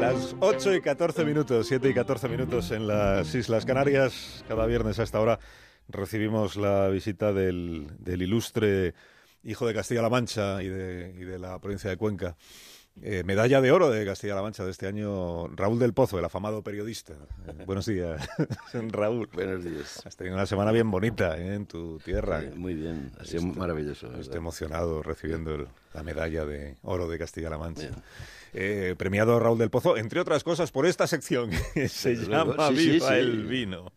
8 y 14 minutos, 7 y 14 minutos en las Islas Canarias. Cada viernes a esta hora recibimos la visita del, del ilustre hijo de Castilla-La Mancha y de, y de la provincia de Cuenca. Eh, medalla de oro de Castilla-La Mancha de este año, Raúl del Pozo, el afamado periodista. Eh, buenos días, Raúl. Buenos días. Has tenido una semana bien bonita ¿eh? en tu tierra. Sí, muy bien, ha sido maravilloso. Estoy emocionado recibiendo el- la medalla de oro de Castilla-La Mancha. Premiado Raúl del Pozo, entre otras cosas, por esta sección que se llama sí, Viva sí. el Vino.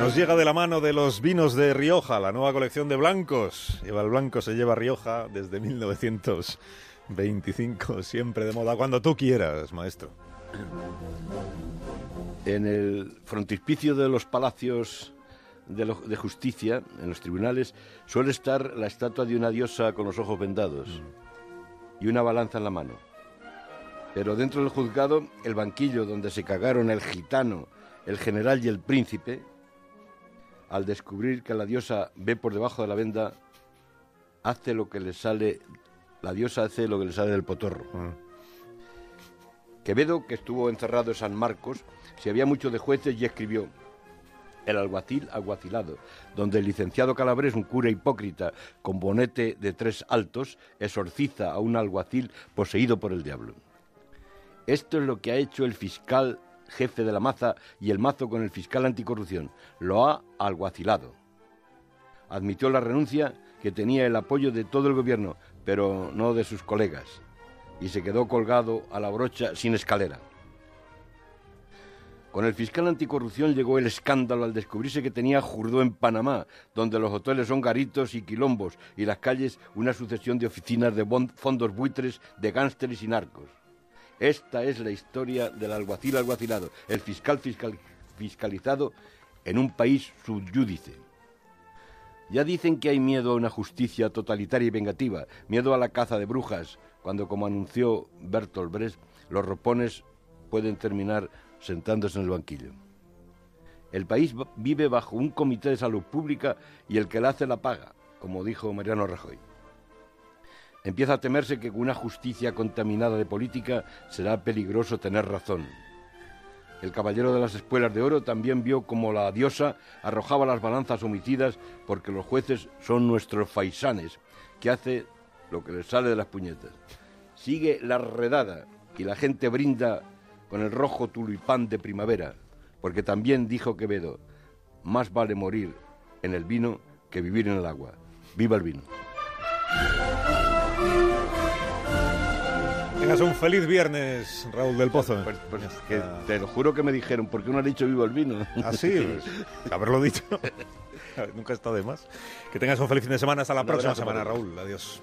Nos llega de la mano de los vinos de Rioja, la nueva colección de blancos. Lleva el blanco, se lleva Rioja desde 1925, siempre de moda, cuando tú quieras, maestro. En el frontispicio de los palacios de, justicia, en los tribunales, suele estar la estatua de una diosa con los ojos vendados y una balanza en la mano. Pero dentro del juzgado, el banquillo donde se cagaron el gitano, el general y el príncipe, al descubrir que la diosa ve por debajo de la venda, hace lo que le sale, la diosa hace lo que le sale del potorro. Quevedo, que estuvo encerrado en San Marcos, se había mucho de jueces y escribió El alguacil aguacilado, donde el licenciado Calabres, un cura hipócrita con bonete de tres altos, exorciza a un alguacil poseído por el diablo. Esto es lo que ha hecho el fiscal jefe de la maza y el mazo con el fiscal anticorrupción. Lo ha alguacilado. Admitió la renuncia que tenía el apoyo de todo el gobierno, pero no de sus colegas y se quedó colgado a la brocha sin escalera. Con el fiscal anticorrupción llegó el escándalo al descubrirse que tenía jurdó en Panamá, donde los hoteles son garitos y quilombos y las calles una sucesión de oficinas de fondos buitres, de gánsteres y narcos. Esta es la historia del alguacil alguacilado, el fiscal fiscal- fiscalizado en un país subyúdice. Ya dicen que hay miedo a una justicia totalitaria y vengativa, miedo a la caza de brujas, cuando, como anunció Bertolt Brecht, los ropones pueden terminar sentándose en el banquillo. El país vive bajo un comité de salud pública y el que la hace la paga, como dijo Mariano Rajoy. Empieza a temerse que con una justicia contaminada de política será peligroso tener razón. El caballero de las espuelas de oro también vio como la diosa arrojaba las balanzas homicidas porque los jueces son nuestros faisanes, que hace lo que les sale de las puñetas. Sigue la redada y la gente brinda con el rojo tulipán de primavera, porque también dijo Quevedo, más vale morir en el vino que vivir en el agua. ¡Viva el vino! Tengas un feliz viernes, Raúl del Pozo. Pues, pues, que te lo juro que me dijeron, ¿por qué no ha dicho viva el vino? Así, pues, haberlo dicho. Nunca está de más. Que tengas un feliz fin de semana. Hasta la Un próxima semana. Raúl. Adiós.